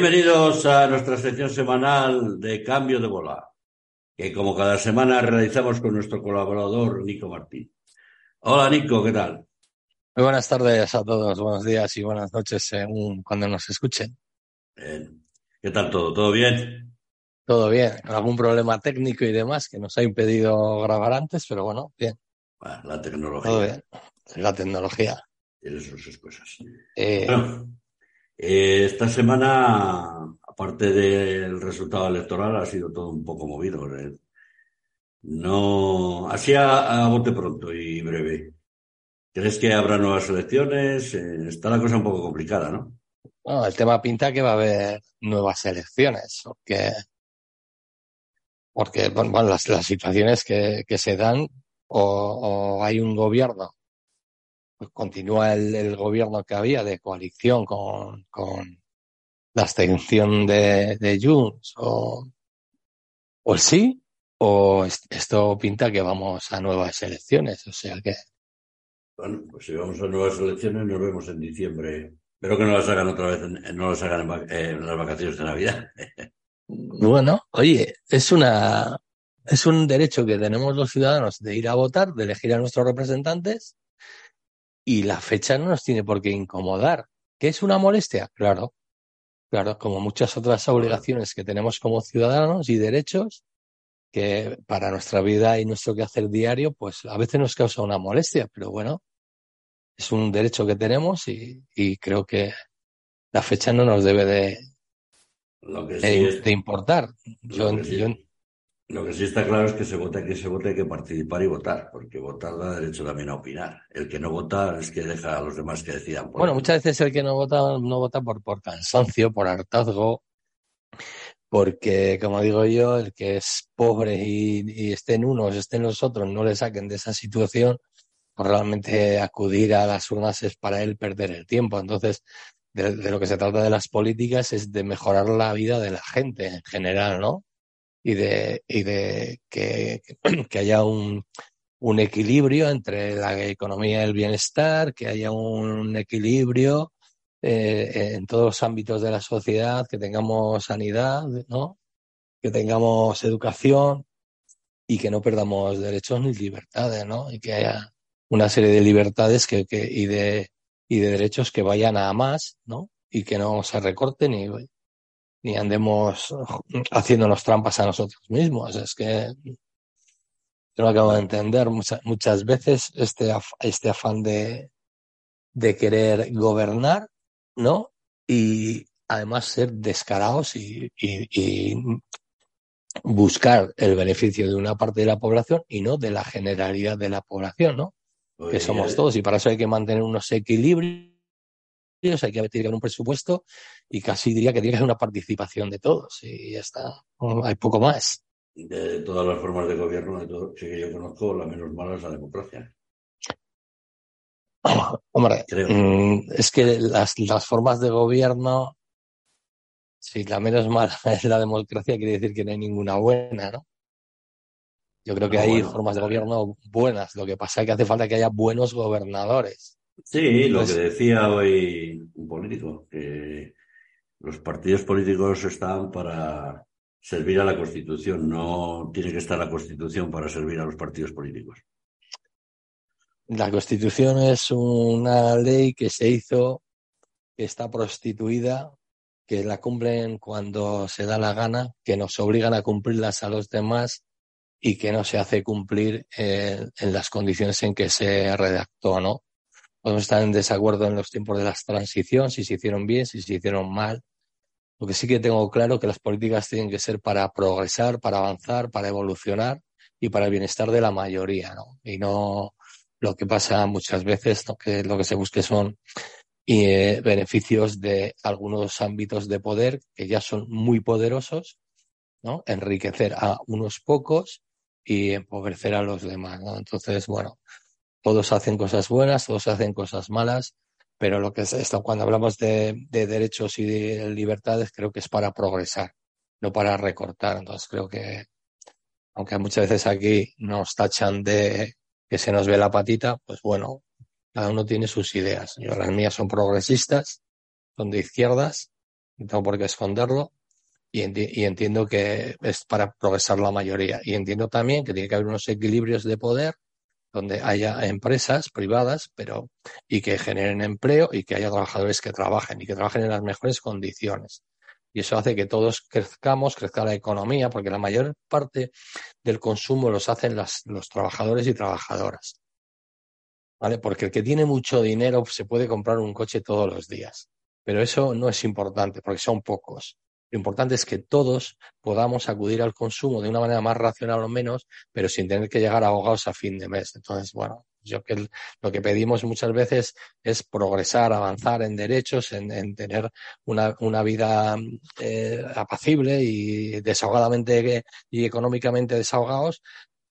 Bienvenidos a nuestra sección semanal de Cambio de Bola, que como cada semana realizamos con nuestro colaborador Nico Martín. Hola Nico, ¿qué tal? Muy buenas tardes a todos, buenos días y buenas noches según cuando nos escuchen. ¿Qué tal todo? ¿Todo bien? Todo bien, algún problema técnico y demás que nos ha impedido grabar antes, pero bueno, bien. la tecnología. Todo bien, la tecnología. Tiene sus cosas. Eh, bueno, eh, esta semana, aparte del resultado electoral, ha sido todo un poco movido. No, así a, bote pronto y breve. ¿Crees que habrá nuevas elecciones? Eh, está la cosa un poco complicada, ¿no? Bueno, el tema pinta que va a haber nuevas elecciones, porque, porque bueno, las, situaciones que, se dan o hay un gobierno pues continúa el, gobierno que había de coalición con, con la abstención de, de Junts o, o el sí, o esto pinta que vamos a nuevas elecciones, o sea que... Bueno, pues si vamos a nuevas elecciones nos vemos en diciembre. Espero que no las hagan otra vez, no las hagan en, en las vacaciones de Navidad. bueno, oye, es una, es un derecho que tenemos los ciudadanos de ir a votar, de elegir a nuestros representantes y la fecha no nos tiene por qué incomodar. ¿Qué es una molestia? Claro, claro, como muchas otras obligaciones que tenemos como ciudadanos y derechos, que para nuestra vida y nuestro quehacer diario, pues a veces nos causa una molestia, pero bueno, es un derecho que tenemos y, creo que la fecha no nos debe de, de, importar. Yo, yo, lo que sí está claro es que se vote, que se vote, hay que participar y votar, porque votar da derecho también a opinar. El que no vota es que deja a los demás que decidan. bueno, muchas veces el que no vota no vota por, por cansancio, por hartazgo, porque, como digo yo, el que es pobre y, y esté en unos, esté en los otros, no le saquen de esa situación, pues realmente acudir a las urnas es para él perder el tiempo. Entonces, de, de lo que se trata de las políticas es de mejorar la vida de la gente en general, ¿no? Y de, y de que, que haya un, un equilibrio entre la economía y el bienestar, que haya un equilibrio eh, en todos los ámbitos de la sociedad, que tengamos sanidad, ¿no? que tengamos educación y que no perdamos derechos ni libertades, ¿no? Y que haya una serie de libertades que, que, y, de, y de derechos que vayan a más, ¿no? Y que no se recorten y, ni andemos haciéndonos trampas a nosotros mismos. Es que yo no acabo de entender muchas, muchas veces este, este afán de, de querer gobernar, ¿no? Y además ser descarados y, y, buscar el beneficio de una parte de la población y no de la generalidad de la población, ¿no? que somos todos y para eso hay que mantener unos equilibrios hay que tener un presupuesto y casi diría que tiene que haber una participación de todos y ya está, hay poco más. De todas las formas de gobierno, de todo, que yo conozco, la menos mala es la democracia. Hombre, mm, es que las, las formas de gobierno, si la menos mala es la democracia, quiere decir que no hay ninguna buena, ¿no? Yo creo que hay formas de gobierno buenas. Lo que pasa es que hace falta que haya buenos gobernadores. Sí, lo que decía hoy un político, que los partidos políticos están para servir a la Constitución, no tiene que estar la Constitución para servir a los partidos políticos. La Constitución es una ley que se hizo, que está prostituida, que la cumplen cuando se da la gana, que nos obligan a cumplirlas a los demás y que no se hace cumplir eh, en las condiciones en que se redactó, ¿no? Podemos estar en desacuerdo en los tiempos de la transición, si se hicieron bien, si se hicieron mal. Lo que sí que tengo claro que las políticas tienen que ser para progresar, para avanzar, para evolucionar y para el bienestar de la mayoría, ¿no? Y no lo que pasa muchas veces, que lo que se busque son eh, beneficios de algunos ámbitos de poder que ya son muy poderosos, ¿no? Enriquecer a unos pocos y empobrecer a los demás. Entonces, bueno, todos hacen cosas buenas, todos hacen cosas malas, pero lo que es esto, cuando hablamos de, derechos y de libertades, creo que es para progresar, no para recortar. Entonces creo que, aunque muchas veces aquí nos tachan de que se nos ve la patita, pues bueno, cada uno tiene sus ideas. Yo, las mías son progresistas, son de izquierdas, no tengo por qué esconderlo, y, y, entiendo que es para progresar la mayoría. Y entiendo también que tiene que haber unos equilibrios de poder donde haya empresas privadas, pero y que generen empleo y que haya trabajadores que trabajen y que trabajen en las mejores condiciones. Y eso hace que todos crezcamos, crezca la economía, porque la mayor parte del consumo los hacen las, los trabajadores y trabajadoras. ¿Vale? Porque el que tiene mucho dinero se puede comprar un coche todos los días. Pero eso no es importante, porque son pocos. Lo importante es que todos podamos acudir al consumo de una manera más racional o menos, pero sin tener que llegar ahogados a fin de mes. Entonces, bueno, yo que lo que pedimos muchas veces es progresar, avanzar en derechos, en, tener una, vida eh, apacible y desahogadamente y económicamente desahogados,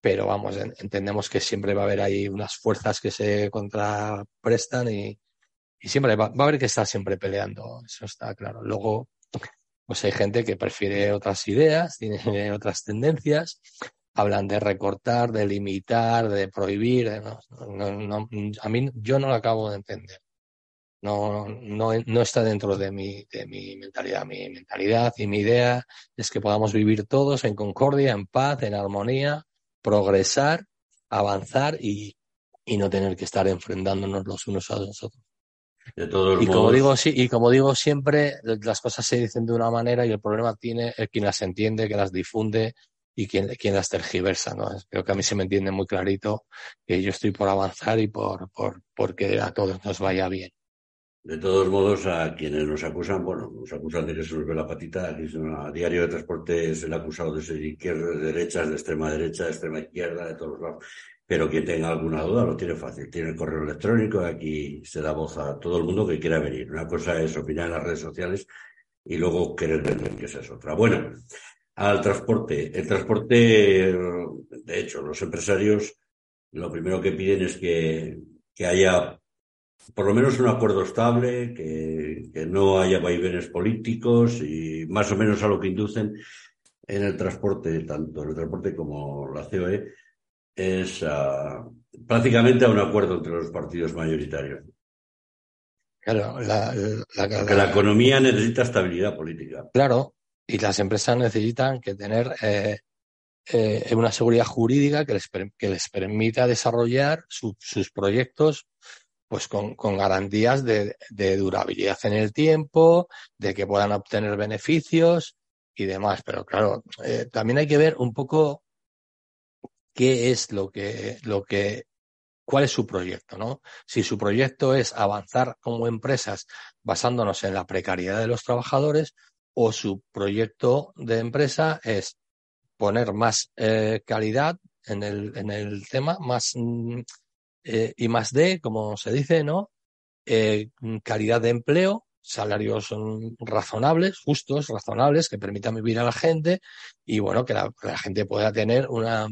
pero vamos, entendemos que siempre va a haber ahí unas fuerzas que se contraprestan y, y siempre va, va, a haber que estar siempre peleando, eso está claro. Luego, pues hay gente que prefiere otras ideas, tiene otras tendencias, hablan de recortar, de limitar, de prohibir. a mí yo no lo acabo de entender. No, no, no está dentro de mi, de mi mentalidad. Mi mentalidad y mi idea es que podamos vivir todos en concordia, en paz, en armonía, progresar, avanzar y, y no tener que estar enfrentándonos los unos a los otros y como digo, sí, y como digo siempre, las cosas se dicen de una manera y el problema tiene el quien las entiende, que las difunde y quien, quien las tergiversa, ¿no? Creo que a mí se me entiende muy clarito que yo estoy por avanzar y por, por, por que a todos nos vaya bien. De todos modos, a quienes nos acusan, bueno, nos acusan de que se nos ve la patita, aquí a diario de transporte es el acusado de ser izquierda, de derechas, de extrema derecha, de extrema izquierda, de todos lados. Pero quien tenga alguna duda lo tiene fácil. Tiene el correo electrónico, aquí se da voz a todo el mundo que quiera venir. Una cosa es opinar en las redes sociales y luego querer vender, que esa es otra. Bueno, al transporte. El transporte, de hecho, los empresarios lo primero que piden es que, que haya por lo menos un acuerdo estable, que, que no haya vaivenes políticos y más o menos a lo que inducen en el transporte, tanto el transporte como la COE, es uh, prácticamente a un acuerdo entre los partidos mayoritarios. Claro, la, la, la, la, economía necesita estabilidad política. Claro, y las empresas necesitan que tener eh, eh, una seguridad jurídica que les, que les permita desarrollar su, sus proyectos pues con, con garantías de, de, durabilidad en el tiempo, de que puedan obtener beneficios y demás. Pero claro, eh, también hay que ver un poco qué es lo que, lo que, cuál es su proyecto, ¿no? Si su proyecto es avanzar como empresas basándonos en la precariedad de los trabajadores o su proyecto de empresa es poner más eh, calidad en el, en el tema, más mm, eh, y más de, como se dice, ¿no? Eh, calidad de empleo, salarios razonables, justos, razonables, que permitan vivir a la gente y bueno, que la gente pueda tener una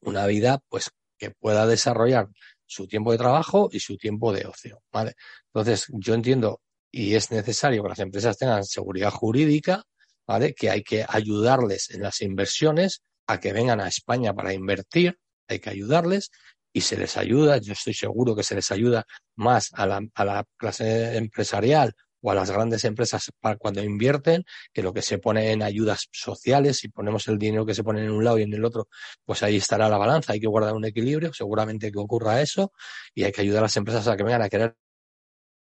una vida pues que pueda desarrollar su tiempo de trabajo y su tiempo de ocio, ¿vale? Entonces, yo entiendo y es necesario que las empresas tengan seguridad jurídica, ¿vale? Que hay que ayudarles en las inversiones a que vengan a España para invertir, hay que ayudarles y se les ayuda, yo estoy seguro que se les ayuda más a la, a la clase empresarial o a las grandes empresas para cuando invierten, que lo que se pone en ayudas sociales, si ponemos el dinero que se pone en un lado y en el otro, pues ahí estará la balanza, hay que guardar un equilibrio, seguramente que ocurra eso, y hay que ayudar a las empresas a que vengan a querer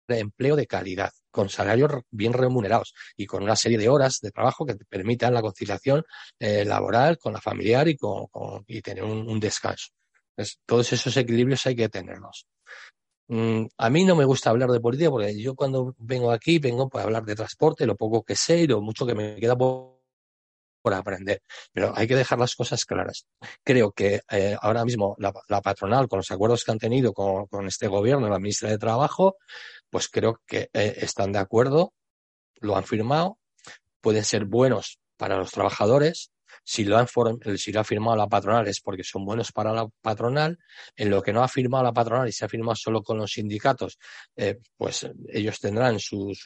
empleo de calidad, con salarios bien remunerados y con una serie de horas de trabajo que te permitan la conciliación eh, laboral con la familiar y, con, con y tener un, un descanso. Entonces, todos esos equilibrios hay que tenerlos. Mm, a mí no me gusta hablar de política porque yo cuando vengo aquí vengo para hablar de transporte, lo poco que sé y lo mucho que me queda por, por aprender. Pero hay que dejar las cosas claras. Creo que eh, ahora mismo la, patronal, con los acuerdos que han tenido con, con, este gobierno, la ministra de Trabajo, pues creo que eh, están de acuerdo, lo han firmado, pueden ser buenos para los trabajadores, si lo, han si lo ha firmado la patronal es porque son buenos para la patronal. En lo que no ha firmado la patronal y se ha firmado solo con los sindicatos, eh, pues ellos tendrán sus,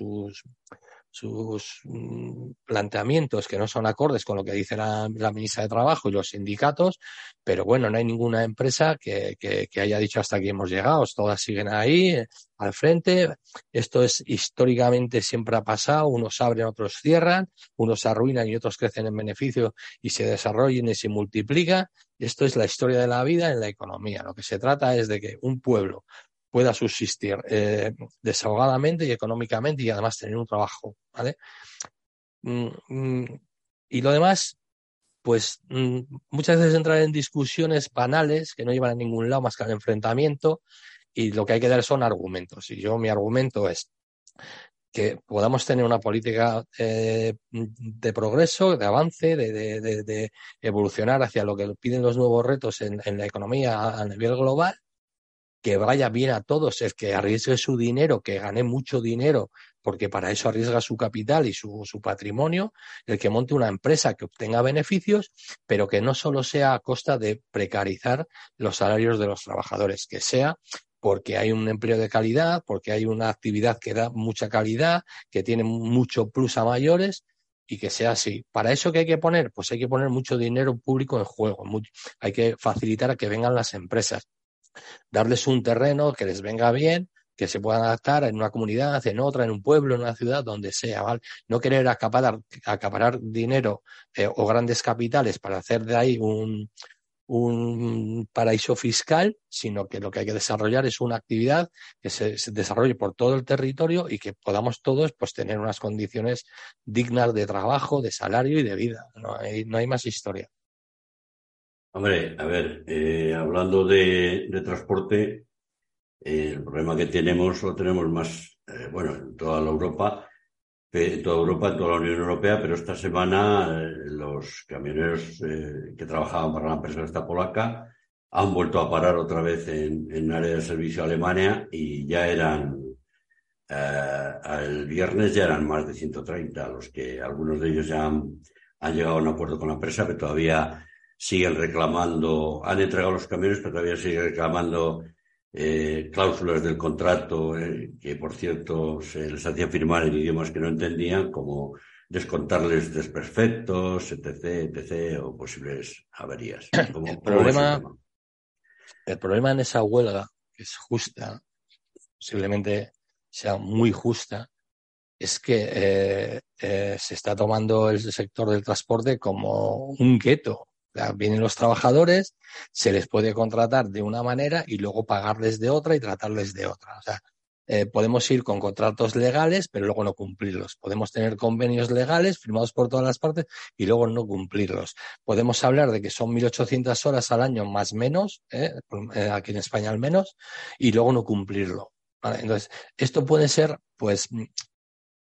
sus mm, planteamientos que no son acordes con lo que dice la, ministra de Trabajo y los sindicatos, pero bueno, no hay ninguna empresa que, que, haya dicho hasta aquí hemos llegado, todas siguen ahí eh, al frente. Esto es históricamente siempre ha pasado, unos abren, otros cierran, unos se arruinan y otros crecen en beneficio y se desarrollan y se multiplican. Esto es la historia de la vida en la economía. Lo que se trata es de que un pueblo pueda subsistir eh, desahogadamente y económicamente y además tener un trabajo, ¿vale? Mm, mm, y lo demás, pues mm, muchas veces entrar en discusiones banales que no llevan a ningún lado más que al enfrentamiento y lo que hay que dar son argumentos. Y yo mi argumento es que podamos tener una política eh, de progreso, de avance, de, evolucionar hacia lo que piden los nuevos retos en la economía a nivel global que vaya bien a todos, el que arriesgue su dinero, que gane mucho dinero, porque para eso arriesga su capital y su, patrimonio, el que monte una empresa que obtenga beneficios, pero que no solo sea a costa de precarizar los salarios de los trabajadores, que sea porque hay un empleo de calidad, porque hay una actividad que da mucha calidad, que tiene mucho plus a mayores y que sea así. ¿Para eso qué hay que poner? Pues hay que poner mucho dinero público en juego, hay que facilitar a que vengan las empresas darles un terreno que les venga bien, que se puedan adaptar en una comunidad, en otra, en un pueblo, en una ciudad, donde sea, ¿vale? No querer acaparar, dinero eh, o grandes capitales para hacer de ahí un, paraíso fiscal, sino que lo que hay que desarrollar es una actividad que se, desarrolle por todo el territorio y que podamos todos pues tener unas condiciones dignas de trabajo, de salario y de vida. No hay, no hay más historia. Hombre, a ver, eh, hablando de, transporte, eh, el problema que tenemos lo tenemos más, eh, bueno, en toda la Europa, en toda Europa, en toda la Unión Europea, pero esta semana los camioneros que trabajaban para la empresa esta polaca han vuelto a parar otra vez en, en área de servicio Alemania y ya eran, el viernes ya eran más de 130, los que algunos de ellos ya han llegado a un acuerdo con la empresa, pero todavía siguen reclamando, han entregado los camiones, pero todavía siguen reclamando eh, cláusulas del contrato, eh, que por cierto se les hacía firmar en idiomas que no entendían, como descontarles desperfectos, etc., etc., o posibles averías. el, problema, el problema en esa huelga, que es justa, posiblemente sea muy justa, es que eh, se está tomando el sector del transporte como un gueto vienen los trabajadores, se les puede contratar de una manera y luego pagarles de otra y tratarles de otra. O sea, eh, podemos ir con contratos legales, pero luego no cumplirlos. Podemos tener convenios legales firmados por todas las partes y luego no cumplirlos. Podemos hablar de que son 1.800 horas al año más menos, eh, eh, aquí en España al menos, y luego no cumplirlo. Entonces, esto puede ser, pues,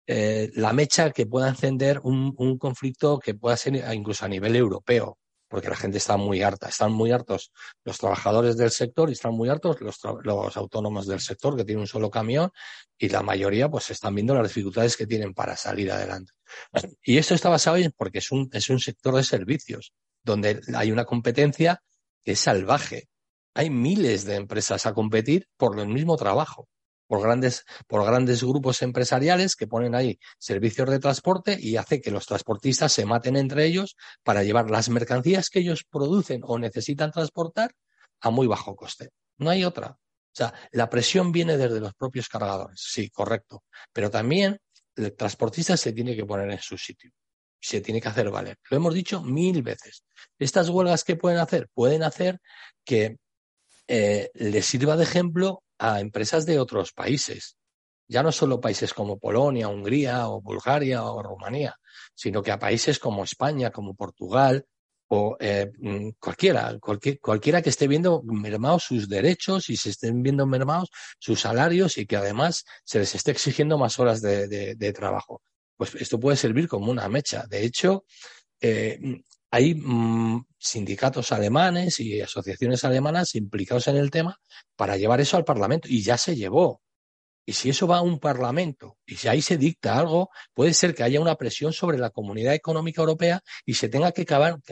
la mecha que pueda encender un conflicto que pueda ser incluso a nivel europeo porque la gente está muy harta. Están muy hartos los trabajadores del sector y están muy hartos los, los, autónomos del sector que tienen un solo camión y la mayoría pues están viendo las dificultades que tienen para salir adelante. Y esto está basado en porque es un, es un sector de servicios donde hay una competencia que es salvaje. Hay miles de empresas a competir por el mismo trabajo por grandes, por grandes grupos empresariales que ponen ahí servicios de transporte y hace que los transportistas se maten entre ellos para llevar las mercancías que ellos producen o necesitan transportar a muy bajo coste. No hay otra. O sea, la presión viene desde los propios cargadores. Sí, correcto. Pero también el transportista se tiene que poner en su sitio. Se tiene que hacer valer. Lo hemos dicho mil veces. Estas huelgas que pueden hacer, pueden hacer que eh, les sirva de ejemplo a empresas de otros países. Ya no solo países como Polonia, Hungría o Bulgaria o Rumanía, sino que a países como España, como Portugal o eh, mm, cualquiera, cualquiera que esté viendo mermados sus derechos y se estén viendo mermados sus salarios y que además se les esté exigiendo más horas de, trabajo. Pues esto puede servir como una mecha. De hecho, eh, hay mm, sindicatos alemanes y asociaciones alemanas implicados en el tema para llevar eso al Parlamento y ya se llevó. Y si eso va a un Parlamento y si ahí se dicta algo, puede ser que haya una presión sobre la Comunidad Económica Europea y se tenga que,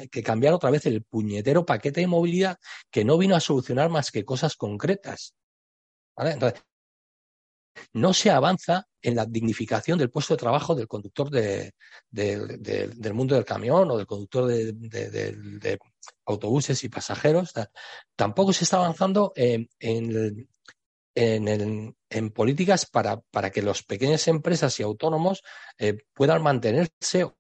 que cambiar otra vez el puñetero paquete de movilidad que no vino a solucionar más que cosas concretas. Entonces, no se avanza en la dignificación del puesto de trabajo del conductor de, del mundo del camión o del conductor de, autobuses y pasajeros. Tampoco se está avanzando en, políticas para, que las pequeñas empresas y autónomos eh, puedan mantenerse o,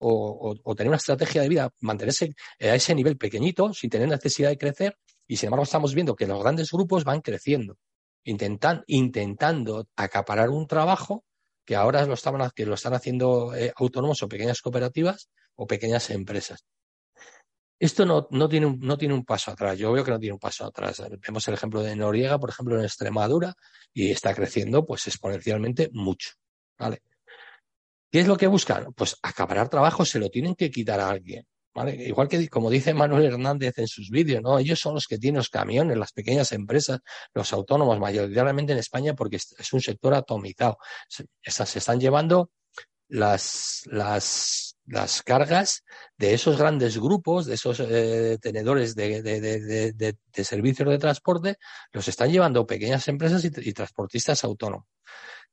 o, tener una estrategia de vida, mantenerse a ese nivel pequeñito sin tener necesidad de crecer. Y sin embargo estamos viendo que los grandes grupos van creciendo intentan, intentando acaparar un trabajo que ahora lo, que están haciendo eh, autónomos o pequeñas cooperativas o pequeñas empresas. Esto no, no, tiene un, no tiene un paso atrás. Yo veo que no tiene un paso atrás. Vemos el ejemplo de Noriega, por ejemplo, en Extremadura, y está creciendo pues exponencialmente mucho. ¿vale? ¿Qué es lo que buscan? Pues acaparar trabajo se lo tienen que quitar a alguien. Igual que como dice Manuel Hernández en sus vídeos. Ellos son los que tienen los camiones, las pequeñas empresas, los autónomos, mayoritariamente en España, porque es un sector atomizado. Se, se están llevando las, las, las cargas de esos grandes grupos, de esos eh, tenedores de, de, de, servicios de transporte, los están llevando pequeñas empresas y, y, transportistas autónomos.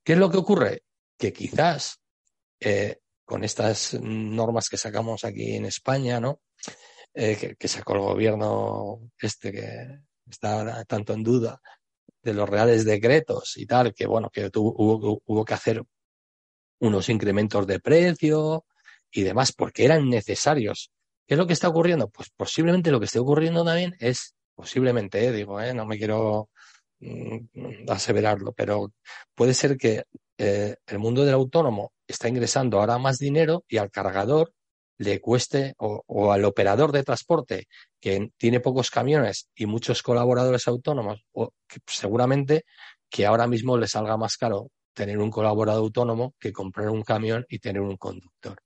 ¿Qué es lo que ocurre? Que quizás eh, con estas normas que sacamos aquí en España, ¿no? Eh, que, sacó el gobierno este que está tanto en duda de los reales decretos y tal, que bueno, que tuvo, hubo, que hacer unos incrementos de precio y demás porque eran necesarios. ¿Qué es lo que está ocurriendo? Pues posiblemente lo que esté ocurriendo también es, posiblemente, eh, digo, eh, no me quiero aseverarlo, pero puede ser que eh, el mundo del autónomo está ingresando ahora más dinero y al cargador le cueste o, al operador de transporte que tiene pocos camiones y muchos colaboradores autónomos, o seguramente que ahora mismo le salga más caro tener un colaborador autónomo que comprar un camión y tener un conductor.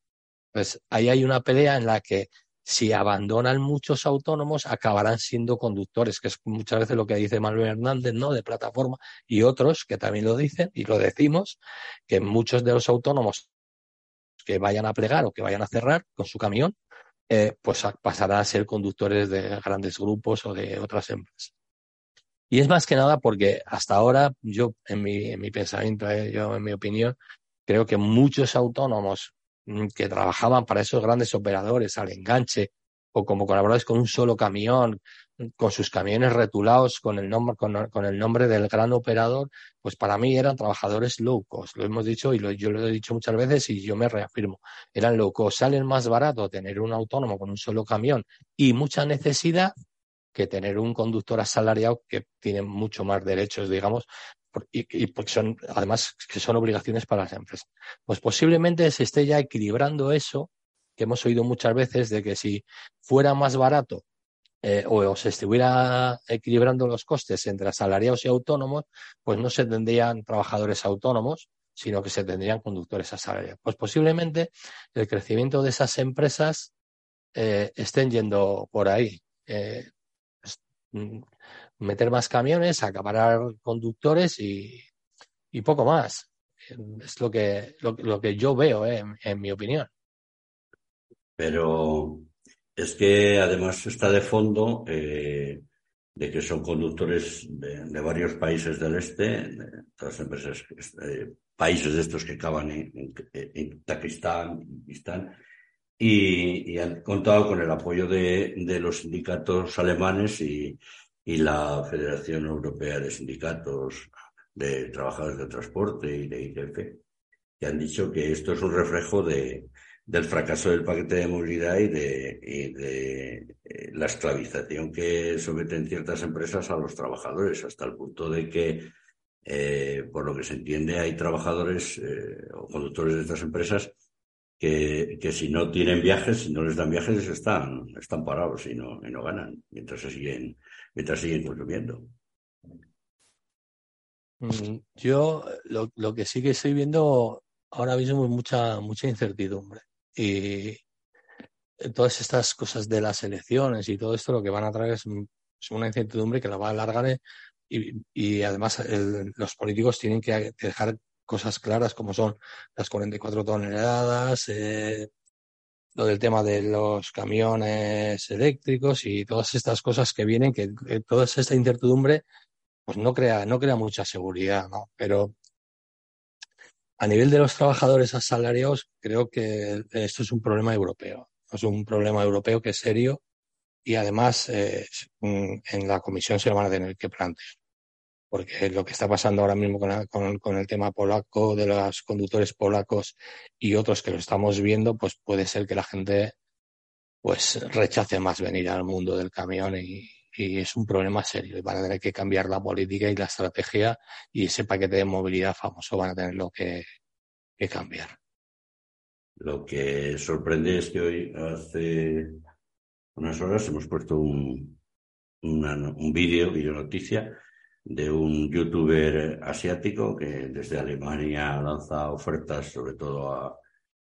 Pues ahí hay una pelea en la que si abandonan muchos autónomos, acabarán siendo conductores, que es muchas veces lo que dice Manuel Hernández, ¿no? De plataforma, y otros que también lo dicen y lo decimos, que muchos de los autónomos que vayan a plegar o que vayan a cerrar con su camión, eh, pues pasarán a ser conductores de grandes grupos o de otras empresas. Y es más que nada porque hasta ahora, yo, en mi, en mi pensamiento, eh, yo, en mi opinión, creo que muchos autónomos que trabajaban para esos grandes operadores al enganche o como colaboradores con un solo camión, con sus camiones retulados con el nombre, con, el nombre del gran operador, pues para mí eran trabajadores low cost. Lo hemos dicho y yo lo he dicho muchas veces y yo me reafirmo. Eran low. Salen más barato tener un autónomo con un solo camión y mucha necesidad que tener un conductor asalariado que tiene mucho más derechos, digamos, y, porque son, además, que son obligaciones para las empresas. Pues posiblemente se esté ya equilibrando eso, que hemos oído muchas veces, de que si fuera más barato eh, o, se estuviera equilibrando los costes entre asalariados y autónomos, pues no se tendrían trabajadores autónomos, sino que se tendrían conductores asalariados. Pues posiblemente el crecimiento de esas empresas eh, estén yendo por ahí. Eh, mm, meter más camiones, acaparar conductores y, poco más. Es lo que, lo, que yo veo, eh, en, mi opinión. Pero es que además está de fondo eh, de que son conductores de, varios países del este, de todas empresas, eh, países de estos que acaban en, en, en Pakistán, y, y, han contado con el apoyo de, de los sindicatos alemanes y, y la Federación Europea de Sindicatos de Trabajadores de Transporte y de ITF, que han dicho que esto es un reflejo de, del fracaso del paquete de movilidad y de, y de eh, la esclavización que someten ciertas empresas a los trabajadores, hasta el punto de que, eh, por lo que se entiende, hay trabajadores eh, o conductores de estas empresas que, que, si no tienen viajes, si no les dan viajes, están, están parados y no, y no ganan, mientras se siguen mientras siguen consumiendo. Mm, yo lo, lo, que sí que estoy viendo ahora mismo es mucha, mucha incertidumbre. Y todas estas cosas de las elecciones y todo esto lo que van a traer es, una incertidumbre que la va a alargar y, y además los políticos tienen que dejar cosas claras como son las 44 toneladas, eh, del tema de los camiones eléctricos y todas estas cosas que vienen, que, toda esta incertidumbre pues no crea, no crea mucha seguridad, ¿no? Pero a nivel de los trabajadores asalariados, creo que esto es un problema europeo. Es un problema europeo que es serio y además eh, en la comisión se lo van a tener que plantear. Porque lo que está pasando ahora mismo con, con, el tema polaco, de los conductores polacos y otros que lo estamos viendo, pues puede ser que la gente pues rechace más venir al mundo del camión y, es un problema serio y van a tener que cambiar la política y la estrategia y ese paquete de movilidad famoso van a tenerlo que, que cambiar. Lo que sorprende es que hoy, hace unas horas, hemos puesto un, un vídeo, video noticia, de un youtuber asiático que desde Alemania lanza ofertas sobre todo a,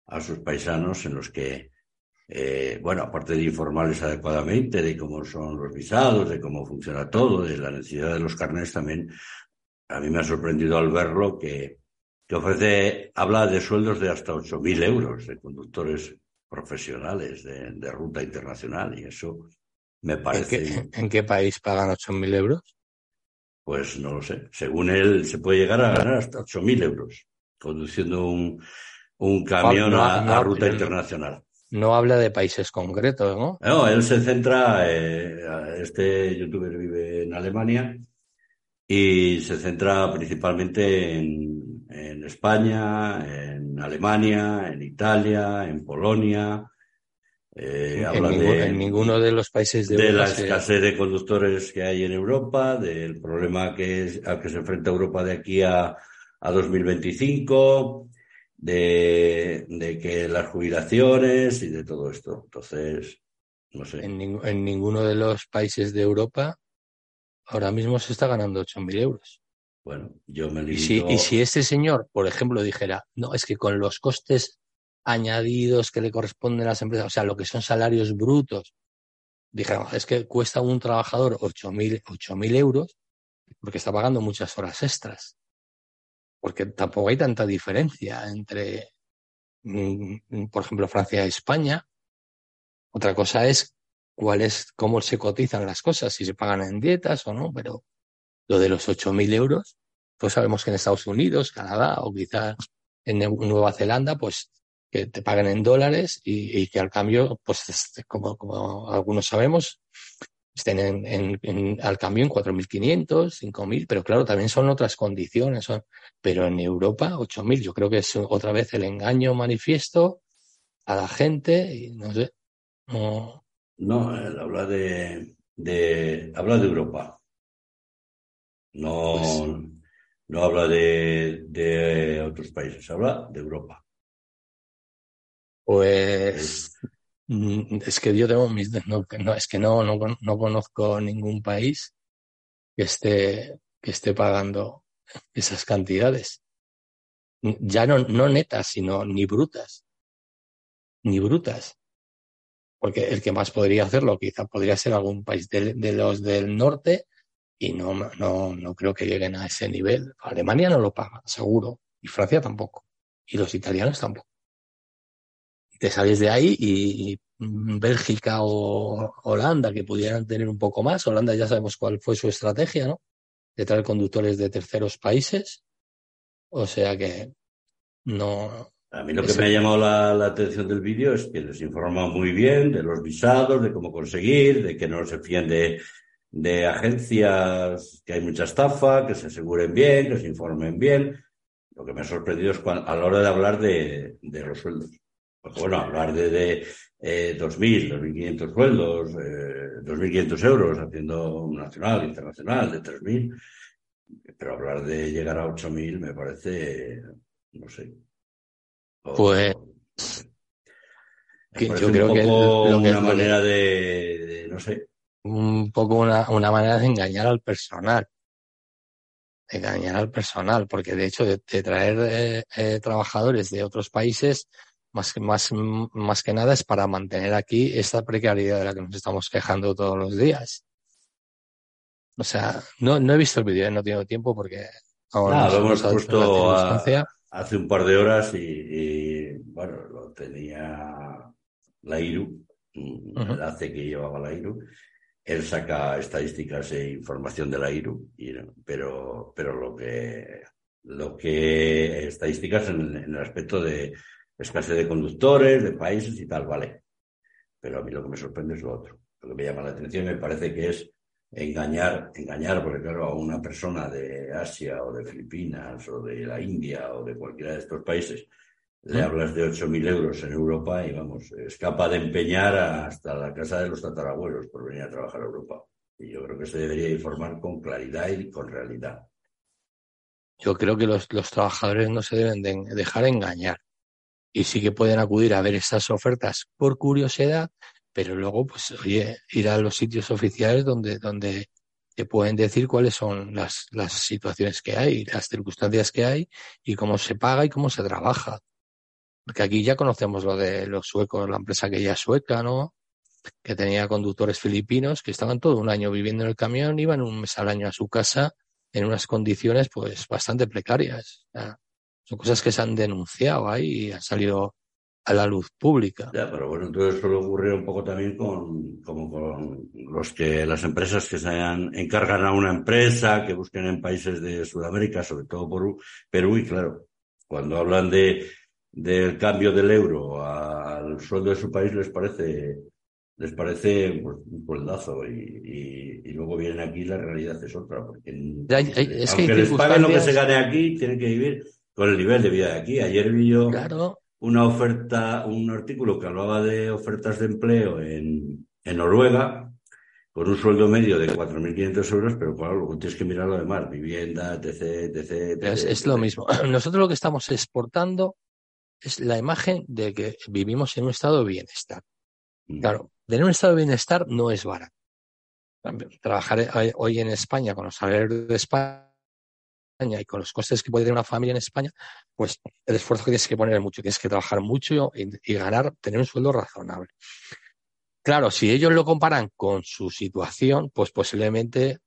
a sus paisanos en los que eh, bueno, aparte de informarles adecuadamente de cómo son los visados, de cómo funciona todo, de la necesidad de los carnets también, a mí me ha sorprendido al verlo que, que ofrece, habla de sueldos de hasta 8.000 euros de conductores profesionales de, ruta internacional y eso me parece... ¿En qué, país pagan 8.000 euros? Pues no lo sé. Según él, se puede llegar a ganar hasta 8.000 euros conduciendo un, un camión a, ruta internacional no habla de países concretos, ¿no? No, él se centra, eh, este youtuber vive en Alemania y se centra principalmente en, España, en Alemania, en Italia, en Polonia. Eh, en, ninguno de los países de, de la escasez de conductores que hay en Europa, del problema que es, al que se enfrenta Europa de aquí a, a 2025, de, que las jubilaciones y de todo esto. Entonces, no sé. En, en ninguno de los países de Europa ahora mismo se está ganando 8.000 euros. Bueno, yo me limito... y si, y si este señor, por ejemplo, dijera, no, es que con los costes añadidos que le corresponden a las empresas, o sea, lo que son salarios brutos, dijera, es que cuesta un trabajador 8.000 euros porque está pagando muchas horas extras porque tampoco hay tanta diferencia entre, mm, por ejemplo, Francia y España. Otra cosa es cuál es, cómo se cotizan las cosas, si se pagan en dietas o no, pero lo de los 8.000 euros, pues sabemos que en Estados Unidos, Canadá o quizás en Nueva Zelanda, pues que te paguen en dólares y, que al cambio, pues como, como algunos sabemos, estén en, al cambio en 4.500, 5.000, pero claro, también son otras condiciones. Son, pero en Europa, 8.000. Yo creo que es otra vez el engaño manifiesto a la gente y no sé. No, no él habla de, de, habla de Europa. No, pues no habla de, de otros países, habla de Europa. Pues Mm, es que yo tengo mis no, es que no, no, no conozco ningún país que esté que esté pagando esas cantidades. Ya no, no netas, sino ni brutas. Ni brutas. Porque el que más podría hacerlo quizá podría ser algún país de, de los del norte y no, no, no creo que lleguen a ese nivel. Alemania no lo paga, seguro. Y Francia tampoco. Y los italianos tampoco te sales de ahí y, Bélgica o Holanda, que pudieran tener un poco más. Holanda ya sabemos cuál fue su estrategia, ¿no? De traer conductores de terceros países. O sea que no. A mí lo que me ha llamado la, atención del vídeo es que les informa muy bien de los visados, de cómo conseguir, de que no se fíen de, de agencias, que hay mucha estafa, que se aseguren bien, que se informen bien. Lo que me ha sorprendido es a la hora de hablar de los sueldos. Pues bueno, hablar de, de eh, 2.000, 2.500 sueldos, eh, 2.500 euros haciendo un nacional, internacional, de 3.000, pero hablar de llegar a 8.000 me parece, no sé. pues... yo creo que lo una manera de, no sé. Un poco una, una manera de engañar al personal engañar al personal, porque de hecho de, traer eh, eh, trabajadores de otros países más, más, más que nada es para mantener aquí esta precariedad de la que nos estamos quejando todos los días. O sea, no, no he visto el vídeo, ¿eh? no tengo tiempo porque ahora lo hemos puesto hace un par de horas y, bueno, lo tenía la IRU, el enlace que llevaba la IRU, él saca estadísticas e información de la IRU, pero, pero lo que lo que estadísticas en, el aspecto de escasez de conductores, de países y tal, vale. Pero a mí lo que me sorprende es lo otro. Lo que me llama la atención me parece que es engañar, engañar, porque claro, a una persona de Asia o de Filipinas o de la India o de cualquiera de estos países le hablas de 8.000 euros en Europa y vamos, es capaz de empeñar hasta la casa de los tatarabuelos por venir a trabajar a Europa. Y yo creo que se debería informar con claridad y con realidad. Yo creo que los, los trabajadores no se deben dejar engañar y sí que pueden acudir a ver esas ofertas por curiosidad, pero luego, pues, oye, ir a los sitios oficiales donde, donde te pueden decir cuáles son las, las situaciones que hay, las circunstancias que hay y cómo se paga y cómo se trabaja. Porque aquí ya conocemos lo de los suecos, la empresa que ya es sueca, ¿no? Que tenía conductores filipinos que estaban todo un año viviendo en el camión, iban un mes al año a su casa en unas condiciones pues bastante precarias. Son cosas que se han denunciado ahí y han salido a la luz pública. Ya, pero bueno, entonces eso ocurre un poco también con, como con los que, las empresas que se encargan a una empresa, que busquen en países de Sudamérica, sobre todo por Perú, y claro, cuando hablan de del cambio del euro al sueldo de su país les parece les parece pues, un sueldazo y, y, luego vienen aquí la realidad es otra porque aunque les paguen lo que se gane aquí tienen que vivir con el nivel de vida de aquí ayer vi yo una oferta un artículo que hablaba de ofertas de empleo en, en Noruega con un sueldo medio de 4.500 euros, pero claro, luego tienes que mirar lo demás, vivienda, etc, etc, Es, es lo mismo. Nosotros lo que estamos exportando es la imagen de que vivimos en un estado de bienestar. Mm. Claro, tener un estado de bienestar no es barato. Trabajar hoy en España con los salarios de España y con los costes que puede tener una familia en España, pues el esfuerzo que tienes que poner es mucho, tienes que trabajar mucho y, ganar, tener un sueldo razonable. Claro, si ellos lo comparan con su situación, pues posiblemente,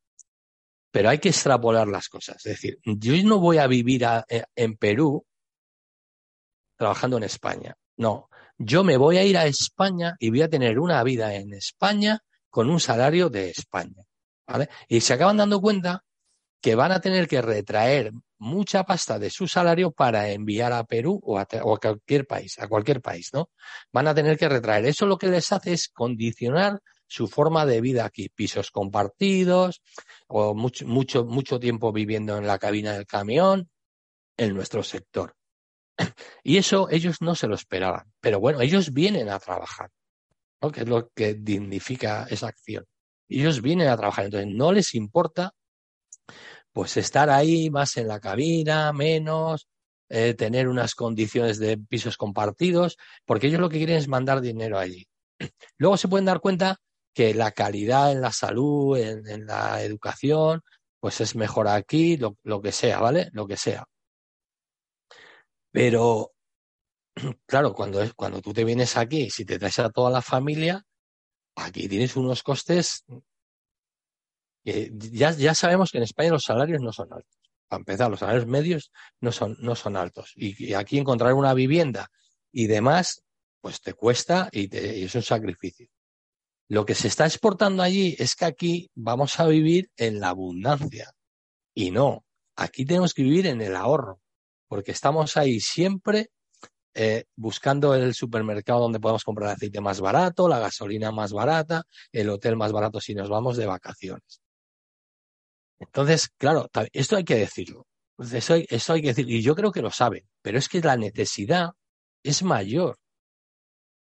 pero hay que extrapolar las cosas. Es decir, yo no voy a vivir eh, en Perú trabajando en España. No, yo me voy a ir a España y voy a tener una vida en España con un salario de España. ¿vale? Y se acaban dando cuenta que van a tener que retraer mucha pasta de su salario para enviar a Perú o a, cualquier país, a cualquier país, ¿no? Van a tener que retraer. Eso lo que les hace es condicionar su forma de vida aquí, pisos compartidos o mucho, mucho, mucho tiempo viviendo en la cabina del camión en nuestro sector. Y eso ellos no se lo esperaban. Pero bueno, ellos vienen a trabajar, ¿no? que es lo que dignifica esa acción. Ellos vienen a trabajar, entonces no les importa pues estar ahí más en la cabina, menos, eh, tener unas condiciones de pisos compartidos, porque ellos lo que quieren es mandar dinero allí. Luego se pueden dar cuenta que la calidad en la salud, en, en la educación, pues es mejor aquí, lo, lo, que sea, ¿vale? Lo que sea. Pero, claro, cuando, cuando tú te vienes aquí, si te traes a toda la familia, aquí tienes unos costes. Que ya, ya sabemos que en España los salarios no son altos. Para empezar, los salarios medios no son, no son altos. Y, aquí encontrar una vivienda y demás, pues te cuesta y, es un sacrificio. Lo que se está exportando allí es que aquí vamos a vivir en la abundancia. Y no, aquí tenemos que vivir en el ahorro porque estamos ahí siempre eh, buscando el supermercado donde podemos comprar aceite más barato, la gasolina más barata, el hotel más barato si nos vamos de vacaciones. Entonces, claro, esto hay que decirlo. Eso, eso hay que decir, y yo creo que lo saben, pero es que la necesidad es mayor.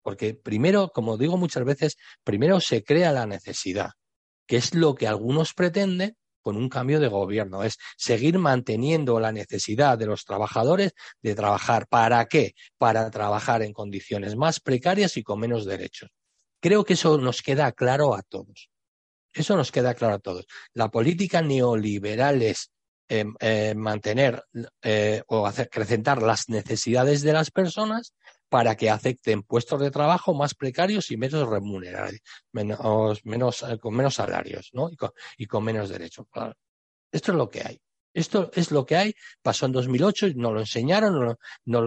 Porque primero, como digo muchas veces, primero se crea la necesidad, que es lo que algunos pretenden con un cambio de gobierno, es seguir manteniendo la necesidad de los trabajadores de trabajar. ¿Para qué? Para trabajar en condiciones más precarias y con menos derechos. Creo que eso nos queda claro a todos. Eso nos queda claro a todos. La política neoliberal es eh, eh, mantener eh, o hacer acrecentar las necesidades de las personas para que acepten puestos de trabajo más precarios y menos remunerados, menos, con menos salarios ¿no? y, con, menos derechos. Esto es lo que hay. Esto es lo que hay, pasó en 2008, nos lo enseñaron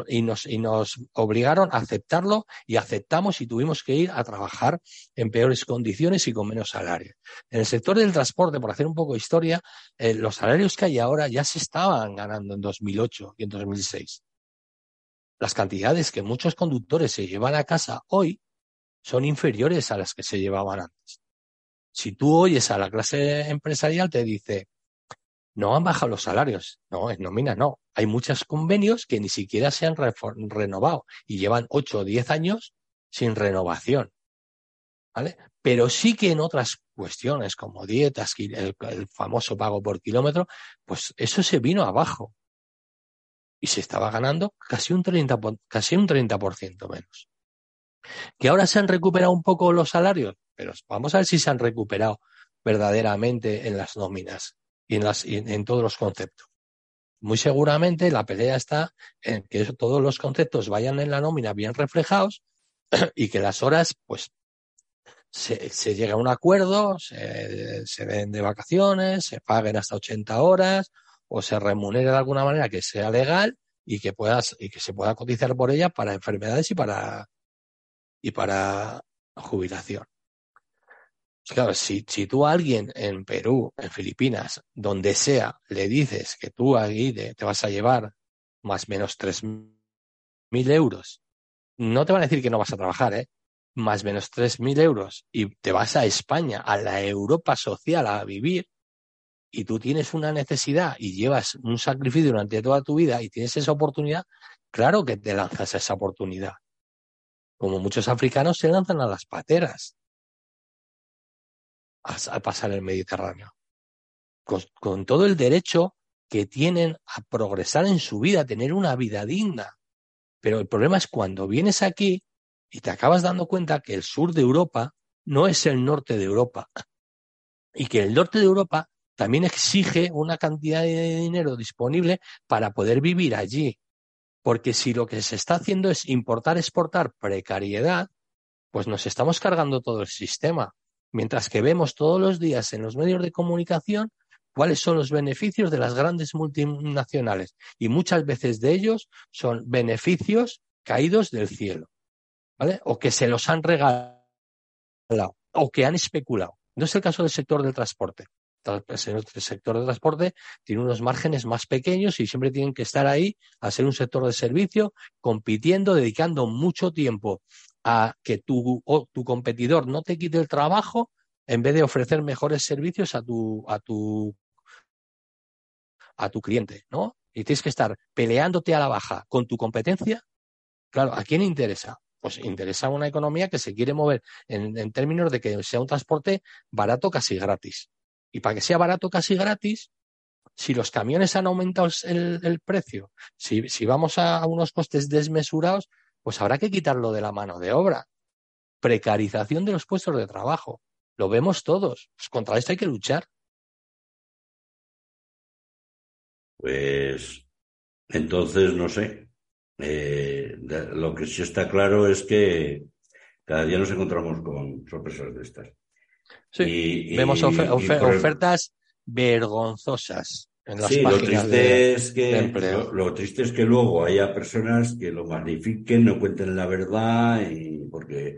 y, nos, obligaron a aceptarlo y aceptamos y tuvimos que ir a trabajar en peores condiciones y con menos salario. En el sector del transporte, por hacer un poco de historia, eh, los salarios que hay ahora ya se estaban ganando en 2008 y en 2006. Las cantidades que muchos conductores se llevan a casa hoy son inferiores a las que se llevaban antes. Si tú oyes a la clase empresarial, te dice, no han bajado los salarios. No, es nómina, no. Hay muchos convenios que ni siquiera se han renovado y llevan 8 o 10 años sin renovación. ¿Vale? Pero sí que en otras cuestiones como dietas, el, el famoso pago por kilómetro, pues eso se vino abajo. Y se estaba ganando casi un 30%, casi un 30% menos. Que ahora se han recuperado un poco los salarios, pero vamos a ver si se han recuperado verdaderamente en las nóminas y en, las, en todos los conceptos. Muy seguramente la pelea está en que todos los conceptos vayan en la nómina bien reflejados y que las horas, pues, se, se llegue a un acuerdo, se, se den de vacaciones, se paguen hasta 80 horas o se remunere de alguna manera que sea legal y que puedas y que se pueda cotizar por ella para enfermedades y para y para jubilación. Claro, si, tú a alguien en Perú, en Filipinas, donde sea, le dices que tú aquí te, vas a llevar más o menos tres mil euros, no te van a decir que no vas a trabajar, ¿eh? Más o menos tres mil euros y te vas a España, a la Europa social, a vivir, y tú tienes una necesidad y llevas un sacrificio durante toda tu vida y tienes esa oportunidad, claro que te lanzas a esa oportunidad. Como muchos africanos se lanzan a las pateras a, pasar el Mediterráneo. Con, todo el derecho que tienen a progresar en su vida, a tener una vida digna. Pero el problema es cuando vienes aquí y te acabas dando cuenta que el sur de Europa no es el norte de Europa. Y que el norte de Europa también exige una cantidad de dinero disponible para poder vivir allí. Porque si lo que se está haciendo es importar, exportar precariedad, pues nos estamos cargando todo el sistema. Mientras que vemos todos los días en los medios de comunicación cuáles son los beneficios de las grandes multinacionales. Y muchas veces de ellos son beneficios caídos del cielo. ¿Vale? O que se los han regalado. O que han especulado. No es el caso del sector del transporte. El sector del transporte tiene unos márgenes más pequeños y siempre tienen que estar ahí a ser un sector de servicio, compitiendo, dedicando mucho tiempo a que tu, tu competidor no te quite el trabajo en vez de ofrecer mejores servicios a tu, a tu, a tu cliente, ¿no? Y tienes que estar peleándote a la baja con tu competencia. Claro, ¿a quién interesa? Pues interesa una economía que se quiere mover en, en términos de que sea un transporte barato casi gratis. Y para que sea barato casi gratis, si los camiones han aumentado el, el precio, si, si vamos a, unos costes desmesurados, pues habrá que quitarlo de la mano de obra. Precarización de los puestos de trabajo. Lo vemos todos. Pues contra esto hay que luchar. Pues entonces, no sé. Eh, lo que sí está claro es que cada día nos encontramos con sorpresas de estas. Sí, vemos ofertas vergonzosas sí, lo triste es que lo, triste es que luego haya personas que lo magnifiquen, no cuenten la verdad y porque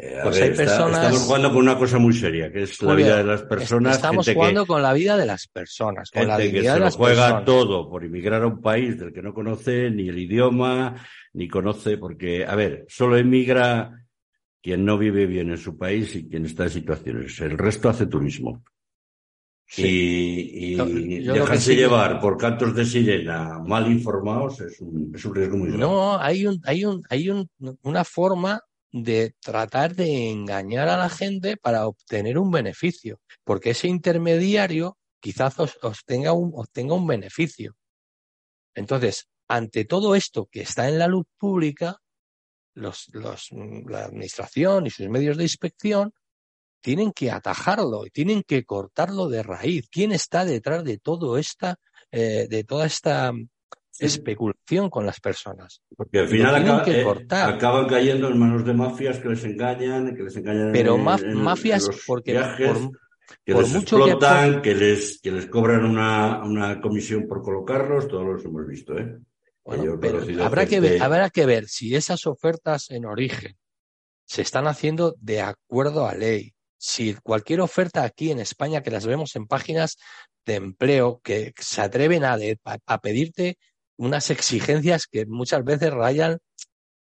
eh, pues estamos jugando con una cosa muy seria, que es la vida de las personas. Estamos jugando con la vida de las personas, con la que se lo juega todo por emigrar a un país del que no conoce ni el idioma, ni conoce, porque, a ver, solo emigra quien no vive bien en su país y quien está en situaciones. El resto hace turismo. Y, y dejarse llevar por cantos de sirena mal informados es un, es un riesgo muy grande. No, hay, un, hay, un, hay un, una forma de tratar de engañar a la gente para obtener un beneficio, porque ese intermediario quizás os, tenga un, obtenga un beneficio. Entonces, ante todo esto que está en la luz pública, los, los, la administración y sus medios de inspección tienen que atajarlo y tienen que cortarlo de raíz. ¿Quién está detrás de todo esta, eh, de toda esta especulación con las personas? Porque al final eh, acaban cayendo en manos de mafias que les engañan, que les engañan. Pero mafias, porque que les explotan, que... les, que les cobran una, una comisión por colocarlos, todos los hemos visto, ¿eh? pero habrá que, ver, habrá que ver si esas ofertas en origen se están haciendo de acuerdo a ley. Si cualquier oferta aquí en España, que las vemos en páginas de empleo, que se atreven a, a pedirte unas exigencias que muchas veces rayan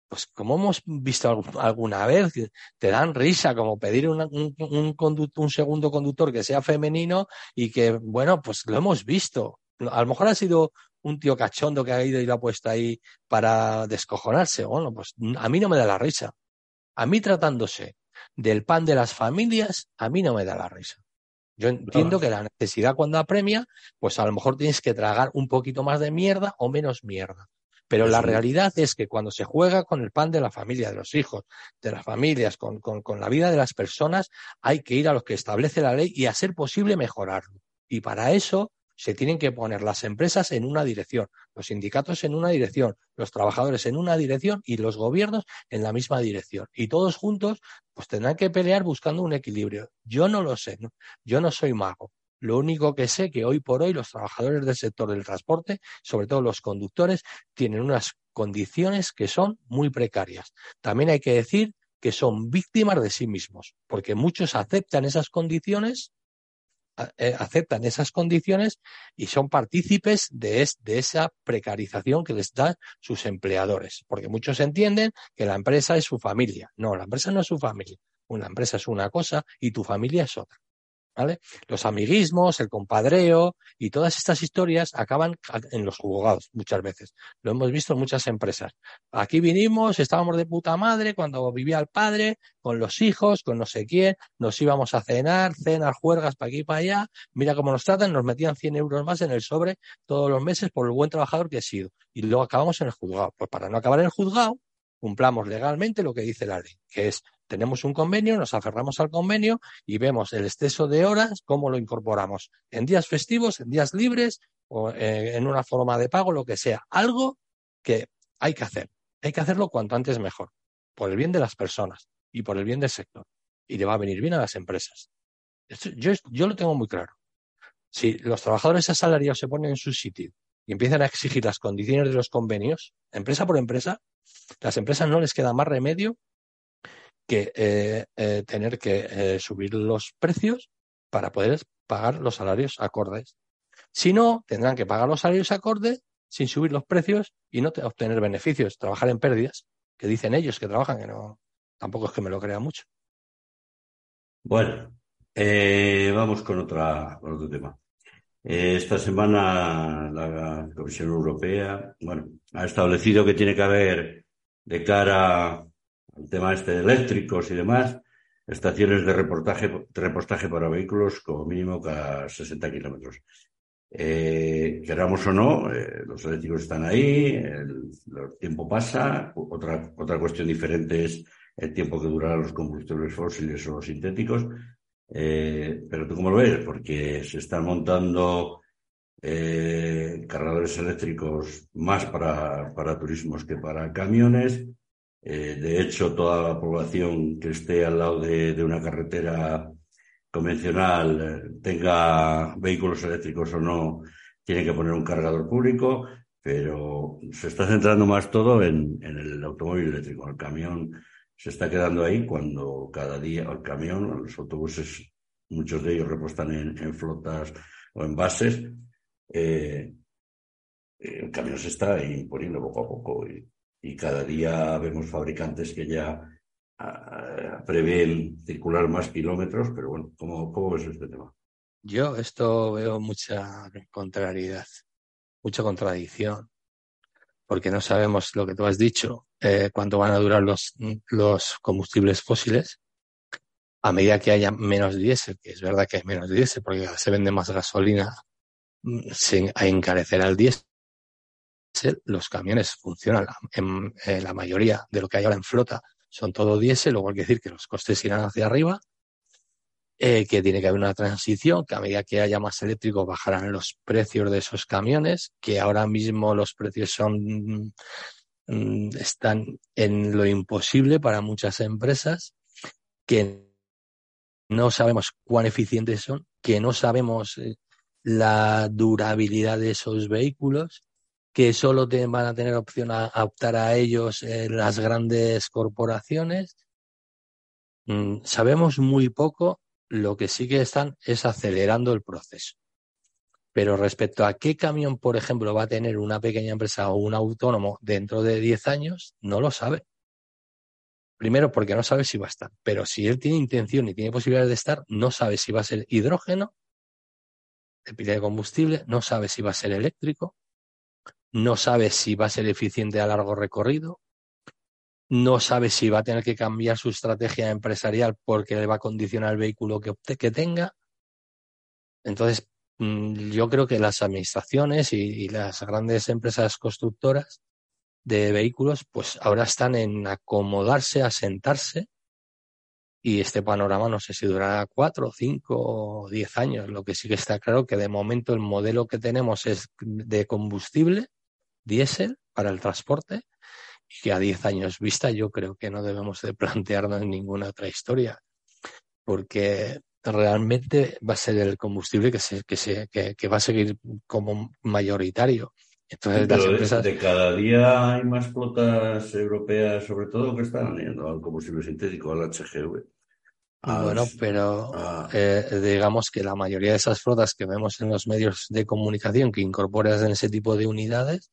pues como hemos visto alguna vez, te dan risa, como pedir un, un, un, segundo conductor que sea femenino y que, bueno, pues lo hemos visto. A lo mejor ha sido un tío cachondo que ha ido y lo ha puesto ahí para descojonarse. Bueno, pues a mí no me da la risa. A mí tratándose del pan de las familias, a mí no me da la risa. Yo entiendo que la necesidad cuando apremia, pues a lo mejor tienes que tragar un poquito más de mierda o menos mierda. Pero la realidad es que cuando se juega con el pan de la familia, de los hijos, de las familias, con, con, la vida de las personas, hay que ir a lo que establece la ley y a ser posible mejorarlo. Y para eso se tienen que poner las empresas en una dirección, los sindicatos en una dirección, los trabajadores en una dirección y los gobiernos en la misma dirección. Y todos juntos, pues tendrán que pelear buscando un equilibrio. Yo no lo sé, yo no soy mago, lo único que sé que hoy por hoy los trabajadores del sector del transporte, sobre todo los conductores, tienen unas condiciones que son muy precarias. También hay que decir que son víctimas de sí mismos, porque muchos aceptan esas condiciones, aceptan esas condiciones y son partícipes de, de esa precarización que les dan sus empleadores, porque muchos entienden que la empresa es su familia. No, la empresa no es su familia. Una empresa es una cosa y tu familia es otra. ¿Vale? Los amiguismos, el compadreo y todas estas historias acaban en los juzgados muchas veces. Lo hemos visto en muchas empresas. Aquí vinimos, estábamos de puta madre cuando vivía el padre, con los hijos, con no sé quién, nos íbamos a cenar, cenar, juergas para aquí y para allá. Mira cómo nos tratan, nos metían 100 euros más en el sobre todos los meses por el buen trabajador que he sido. Y luego acabamos en el juzgado. Pues para no acabar en el juzgado, cumplamos legalmente lo que dice la ley, que es tenemos un convenio, nos aferramos al convenio y vemos el exceso de horas, cómo lo incorporamos en días festivos, en días libres o eh, en una forma de pago, lo que sea. Algo que hay que hacer. Hay que hacerlo cuanto antes mejor, por el bien de las personas y por el bien del sector. Y le va a venir bien a las empresas. yo, yo lo tengo muy claro. Si los trabajadores asalariados se ponen en su sitio y empiezan a exigir las condiciones de los convenios, empresa por empresa, las empresas no les queda más remedio que eh, eh, tener que eh, subir los precios para poder pagar los salarios acordes. Si no, tendrán que pagar los salarios acordes sin subir los precios y no obtener beneficios, trabajar en pérdidas, que dicen ellos que trabajan, que no, tampoco es que me lo crea mucho. Bueno, vamos con, otra, con otro tema. esta semana la Comisión Europea, bueno, ha establecido que tiene que haber de cara al tema este de eléctricos y demás, estaciones de reportaje, repostaje para vehículos como mínimo cada 60 kilómetros. Eh, queramos o no, eh, los eléctricos están ahí, el, tiempo pasa. Otra, otra cuestión diferente es el tiempo que durarán los combustibles fósiles o los sintéticos. Eh, pero tú cómo lo ves, porque se están montando eh, cargadores eléctricos más para, para turismos que para camiones. Eh, de hecho, toda la población que esté al lado de, una carretera convencional, eh, tenga vehículos eléctricos o no, tiene que poner un cargador público, pero se está centrando más todo en, el automóvil eléctrico. El camión se está quedando ahí cuando cada día, el camión, los autobuses, muchos de ellos repostan en flotas o en bases, eh, el camión se está imponiendo poco a poco y, cada día vemos fabricantes que ya ah, prevén circular más kilómetros, pero bueno, ¿cómo, ¿cómo ves este tema? Yo esto veo mucha contrariedad, mucha contradicción, porque no sabemos lo que tú has dicho, eh, cuánto van a durar los, los combustibles fósiles a medida que haya menos diésel, que es verdad que hay menos diésel porque se vende más gasolina se encarecerá el diésel, los camiones funcionan en, la mayoría de lo que hay ahora en flota son todo diésel, luego hay que decir que los costes irán hacia arriba, eh, que tiene que haber una transición, que a medida que haya más eléctricos bajarán los precios de esos camiones, que ahora mismo los precios son mm, están en lo imposible para muchas empresas, que no sabemos cuán eficientes son, que no sabemos eh, la durabilidad de esos vehículos, que solo te, van a tener opción a, optar a ellos las grandes corporaciones. Mm, sabemos muy poco, lo que sí que están es acelerando el proceso. Pero respecto a qué camión, por ejemplo, va a tener una pequeña empresa o un autónomo dentro de 10 años, no lo sabe. Primero porque no sabe si va a estar, pero si él tiene intención y tiene posibilidades de estar, no sabe si va a ser hidrógeno, de pila de combustible, no sabe si va a ser eléctrico, no sabe si va a ser eficiente a largo recorrido, no sabe si va a tener que cambiar su estrategia empresarial porque le va a condicionar el vehículo que, tenga. Entonces, Mm, yo creo que las administraciones y, las grandes empresas constructoras de vehículos, pues ahora están en acomodarse, asentarse, y este panorama no sé si durará cuatro, cinco o diez años. Lo que sí que está claro que de momento el modelo que tenemos es de combustible, diésel, para el transporte, y que a diez años vista yo creo que no debemos de plantearnos ninguna otra historia, porque realmente va a ser el combustible que, se, que, se, que, va a seguir como mayoritario. Entonces, las empresas... de, cada día hay más flotas europeas, sobre todo, que están yendo al combustible sintético, al HGV. Bueno, pero eh, digamos que la mayoría de esas flotas que vemos en los medios de comunicación que incorporan ese tipo de unidades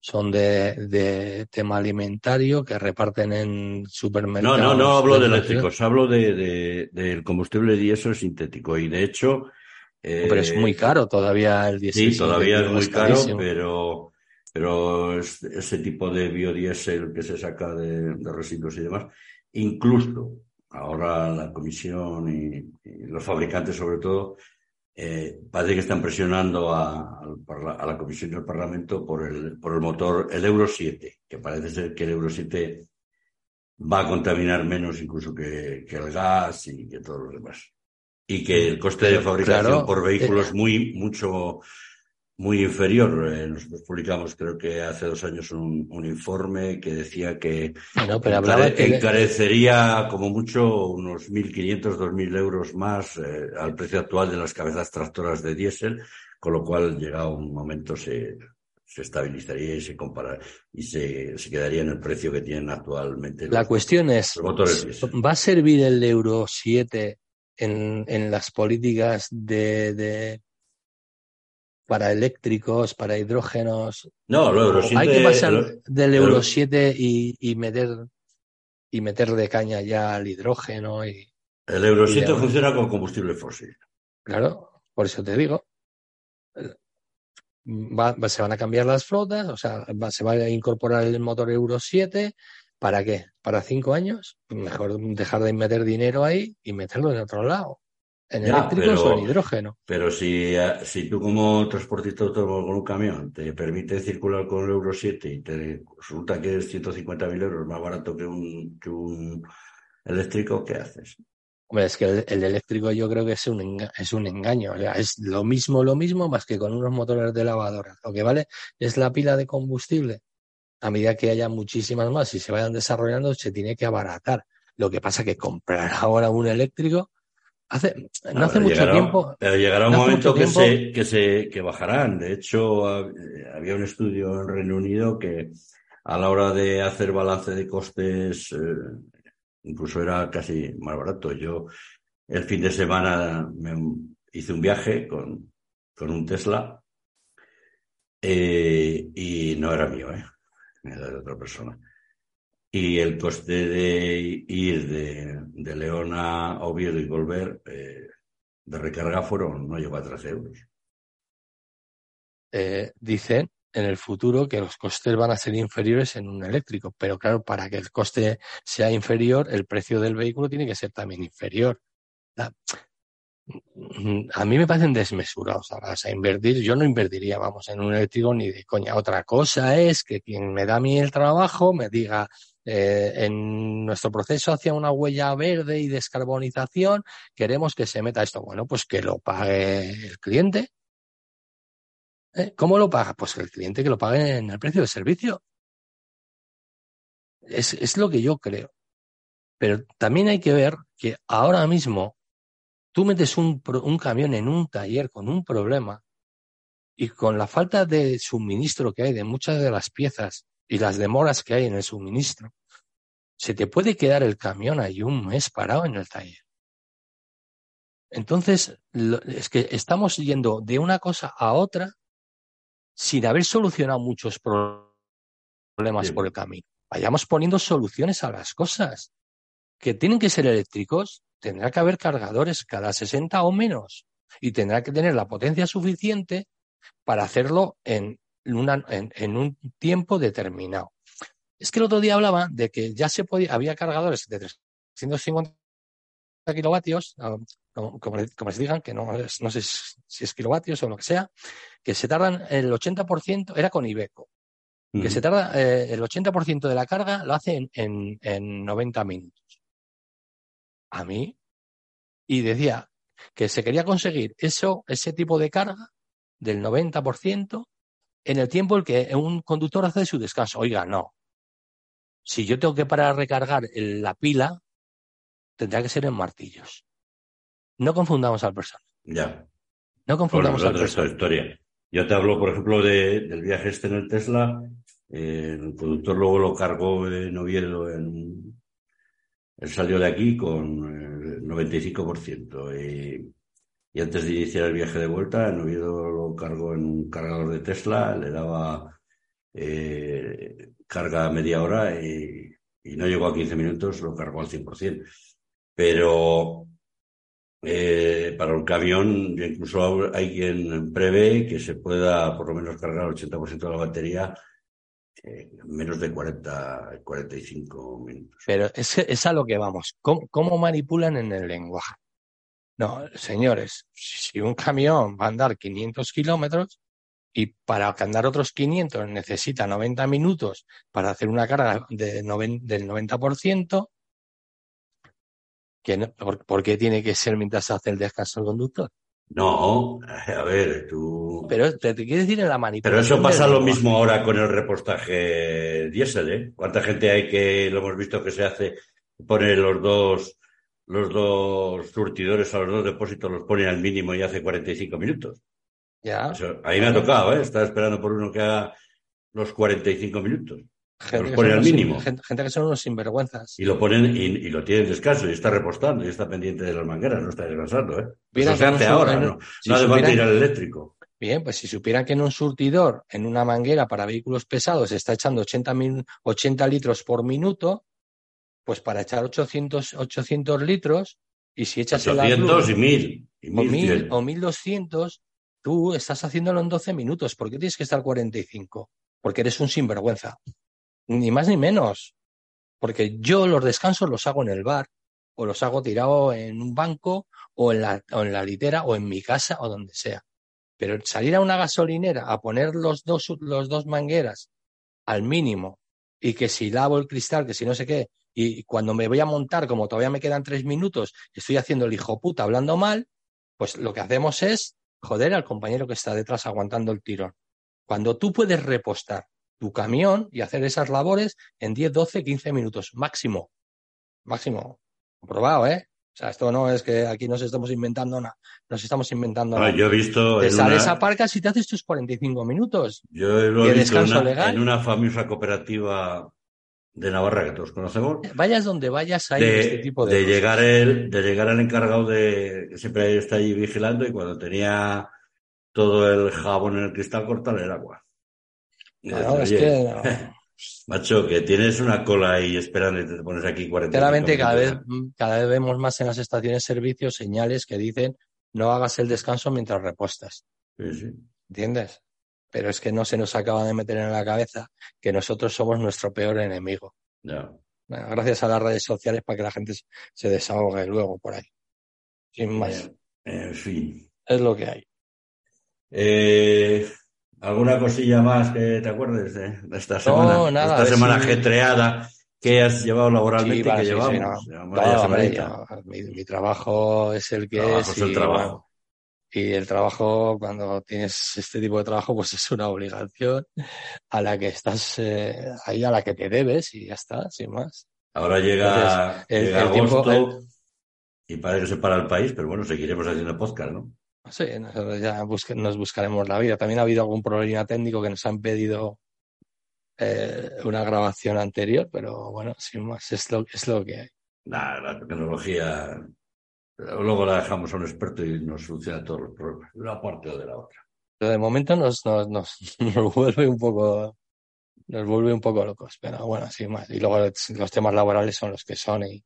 son de, tema alimentario que reparten en supermercados. No, no, no hablo de eléctricos, hablo de, del combustible diésel sintético. Y de hecho. pero es muy eh, caro todavía el diésel. Sí, todavía es muy caro, pero, pero ese tipo de biodiesel que se saca de, residuos y demás, incluso ahora la comisión y los fabricantes, sobre todo, eh, parece que están presionando a, la Comisión del Parlamento por el, por el motor, el Euro 7, que parece ser que el Euro 7 va a contaminar menos incluso que, el gas y que todos los demás. Y que el coste de fabricación por vehículo es muy, mucho, muy inferior. Eh, nosotros publicamos, creo que hace dos años, un, informe que decía que, encarecería como mucho unos 1.500, 2.000 euros más eh, al precio actual de las cabezas tractoras de diésel, con lo cual, llegado un momento, se, se estabilizaría y se compara y se, se, quedaría en el precio que tienen actualmente. La cuestión es, ¿va a servir el Euro 7 en, en las políticas de para eléctricos, para hidrógenos. No, el Euro 7. Hay que pasar del Euro 7 y, y, meter y meter de caña ya al hidrógeno y. El Euro 7 funciona con combustible fósil. Claro, por eso te digo. se van a cambiar las flotas, o sea, se va a incorporar el motor Euro 7. ¿Para qué? ¿Para cinco años? Mejor dejar de meter dinero ahí y meterlo en otro lado. ¿En eléctricos o en hidrógeno? Pero si, eh, si tú como transportista autónomo con un camión te permite circular con el Euro 7 y te resulta que es 150.000 euros más barato que un, que un eléctrico, ¿qué haces? Hombre, es que el, eléctrico yo creo que es un, es un engaño. O sea, es lo mismo, lo mismo, más que con unos motores de lavadora. Lo que vale es la pila de combustible. A medida que haya muchísimas más y se vayan desarrollando, se tiene que abaratar. Lo que pasa que comprar ahora un eléctrico Hace, no hace mucho tiempo. Pero llegará un momento que se, que se que bajarán. De hecho, había un estudio en Reino Unido que a la hora de hacer balance de costes, eh, incluso era casi más barato. Yo el fin de semana me hice un viaje con, con un Tesla eh, y no era mío, ¿eh? era de otra persona. Y el coste de ir de, de León a Oviedo y volver eh, de recarga fueron, no llegó a 13 euros. Eh, dicen en el futuro que los costes van a ser inferiores en un eléctrico, pero claro, para que el coste sea inferior, el precio del vehículo tiene que ser también inferior. a mí me parecen desmesurados. O sea, invertir, yo no invertiría, vamos, en un eléctrico ni de coña. Otra cosa es que quien me da a mí el trabajo me diga, eh, en nuestro proceso hacia una huella verde y descarbonización, queremos que se meta esto. Bueno, pues que lo pague el cliente. ¿Eh? ¿Cómo lo paga? Pues el cliente que lo pague en el precio del servicio. Es, es lo que yo creo. Pero también hay que ver que ahora mismo tú metes un, un camión en un taller con un problema y con la falta de suministro que hay de muchas de las piezas y las demoras que hay en el suministro, se te puede quedar el camión ahí un mes parado en el taller. Entonces, es que estamos yendo de una cosa a otra sin haber solucionado muchos problemas por el camino. Vayamos poniendo soluciones a las cosas. Que tienen que ser eléctricos, tendrá que haber cargadores cada 60 o menos y tendrá que tener la potencia suficiente para hacerlo en, en, un tiempo determinado. Es que el otro día hablaba de que ya se podía, había cargadores de 350 kilovatios, ah, como, como, les digan, que no, no sé si es kilovatios o lo que sea, que se tardan el 80%, era con Ibeco, que se tarda eh, el 80% de la carga lo hace en, en 90 minutos. A mí, y decía que se quería conseguir eso, ese tipo de carga del 90% en el tiempo en que un conductor hace su descanso. Oiga, no. Si yo tengo que parar a recargar la pila, tendrá que ser en martillos. No confundamos al personal. Ya. No confundamos al personal. historia. Yo te hablo, por ejemplo, del viaje este en el Tesla. Eh, el conductor luego lo cargó en Oviedo. En... Él salió de aquí con el 95%. Y y antes de iniciar el viaje de vuelta, en Oviedo lo cargó en un cargador de Tesla, le daba eh, carga media hora y, no llegó a 15 minutos, lo cargó al 100%. Pero eh, para un camión, incluso hay quien prevé que se pueda por lo menos cargar el 80% de la batería en menos de 40, 45 minutos. Pero es, es a lo que vamos. ¿Cómo manipulan en el lenguaje? No, señores, si un camión va a andar 500 kilómetros y para andar otros 500 necesita 90 minutos para hacer una carga de del 90%, ¿por, qué tiene que ser mientras hace el descanso el conductor? No, a ver, tú. Pero te, te quiero decir en la manipulación. Pero eso pasa lo mismo ahora con el repostaje diésel, ¿eh? ¿Cuánta gente hay que lo hemos visto que se hace, pone los dos los dos surtidores a los dos depósitos los ponen al mínimo y hace 45 minutos. Ya. ahí me ha tocado, ¿eh? Estaba esperando por uno que haga los 45 minutos. los ponen al mínimo. Gente, que son unos sinvergüenzas. Y lo ponen y, lo tienen descanso y está repostando y está pendiente de las mangueras, no está descansando, ¿eh? Eso se hace ahora, ¿no? no hace ir al eléctrico. Bien, pues si supieran que en un surtidor, en una manguera para vehículos pesados, está echando 80, 80 litros por minuto, pues para echar 800, 800 litros y si echas 800 y 1000 o, 1000 o 1200, tú estás haciéndolo en 12 minutos. ¿Por qué tienes que estar 45? Porque eres un sinvergüenza. Ni más ni menos. Porque yo los descansos los hago en el bar o los hago tirado en un banco o en la, o en la litera o en mi casa o donde sea. Pero salir a una gasolinera a poner los dos, los dos mangueras al mínimo y que si lavo el cristal, que si no sé qué, y cuando me voy a montar, como todavía me quedan tres minutos, estoy haciendo el hijo puta hablando mal, pues lo que hacemos es joder al compañero que está detrás aguantando el tirón. Cuando tú puedes repostar tu camión y hacer esas labores en 10, 12, 15 minutos, máximo. Máximo. Comprobado, ¿eh? O sea, esto no es que aquí nos estamos inventando nada. Nos estamos inventando nada. Yo he visto. Te sales a parcas y te haces tus 45 minutos. Yo lo he visto en una famosa cooperativa de Navarra que todos conocemos. Vayas donde vayas hay este tipo de, de llegar el de llegar el encargado de que siempre está allí vigilando y cuando tenía todo el jabón en el cristal cortar el agua. es que Macho, que tienes una cola ahí esperando y te pones aquí 40 Claramente cada vez, cada vez vemos más en las estaciones de servicios señales que dicen no hagas el descanso mientras repostas. Sí, sí. ¿Entiendes? Pero es que no se nos acaba de meter en la cabeza que nosotros somos nuestro peor enemigo. gracias a las redes sociales para que la gente se desahogue luego por ahí. Sin más. en fin. Es lo que hay. Eh, ¿Alguna cosilla más que te acuerdes de, esta semana? No, nada. Esta semana ajetreada que has llevado laboralmente que llevamos. mi, trabajo es el que es. es el trabajo. Y el trabajo, cuando tienes este tipo de trabajo, pues es una obligación a la que estás eh, ahí, a la que te debes y ya está, sin más. Ahora llega, el, agosto, y parece que se para el país, pero bueno, seguiremos haciendo podcast, ¿no? Sí, nosotros ya nos buscaremos la vida. También ha habido algún problema técnico que nos han pedido eh, una grabación anterior, pero bueno, sin más, es lo, es lo que hay. la tecnología, luego la dejamos a un experto y nos soluciona todos los problemas, de una parte o de la otra. Pero de momento nos, nos, nos, nos vuelve un poco nos vuelve un poco locos, pero bueno, sin más. Y luego los temas laborales son los que son y,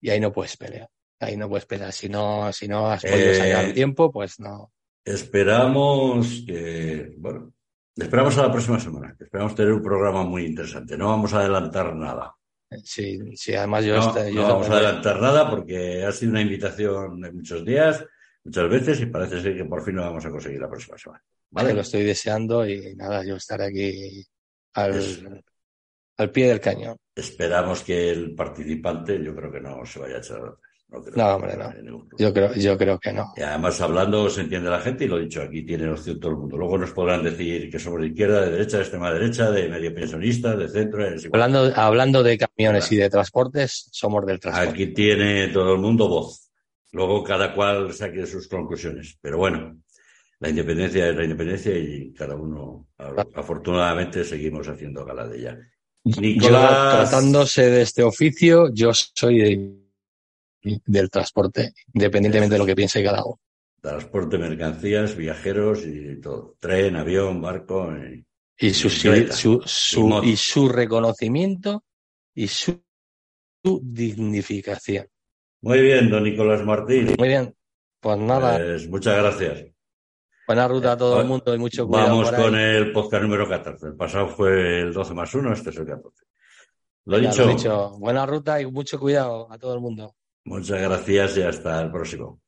y ahí no puedes pelear. Ahí no puedes pelear. Si no, si no has podido eh, tiempo, pues no. Esperamos que, bueno, esperamos a la próxima semana. Esperamos tener un programa muy interesante. No vamos a adelantar nada. Sí, sí, además yo... No, no vamos a adelantar nada porque ha sido una invitación de muchos días, muchas veces, y parece ser que por fin lo vamos a conseguir la próxima semana. ¿Vale? Lo estoy deseando y nada, yo estaré aquí al, al pie del cañón. Esperamos que el participante, yo creo que no se vaya a echar no, no hombre, no. Yo creo, yo creo que no. Y además, hablando se entiende la gente y lo he dicho, aquí tiene opción todo el mundo. Luego nos podrán decir que somos de izquierda, de derecha, de extrema derecha, de medio pensionista, de centro. Hablando, hablando de camiones y de transportes, somos del transporte. Aquí tiene todo el mundo voz. Luego cada cual saque sus conclusiones. Pero bueno, la independencia es la independencia y cada uno, afortunadamente, seguimos haciendo gala de ella. Nicolás... tratándose de este oficio, yo soy del transporte, independientemente de lo que piense cada uno. Transporte, mercancías, viajeros y todo. Tren, avión, barco. Y, su, su, y, su reconocimiento y su, dignificación. Muy bien, don Nicolás Martín. Muy bien. Pues nada. Pues muchas gracias. Buena ruta a todo el mundo y mucho cuidado. Vamos con el podcast número 14. El pasado fue el 12 más 1, este es el 14. Lo dicho. lo dicho. Buena ruta y mucho cuidado a todo el mundo. Muchas gracias y hasta el próximo.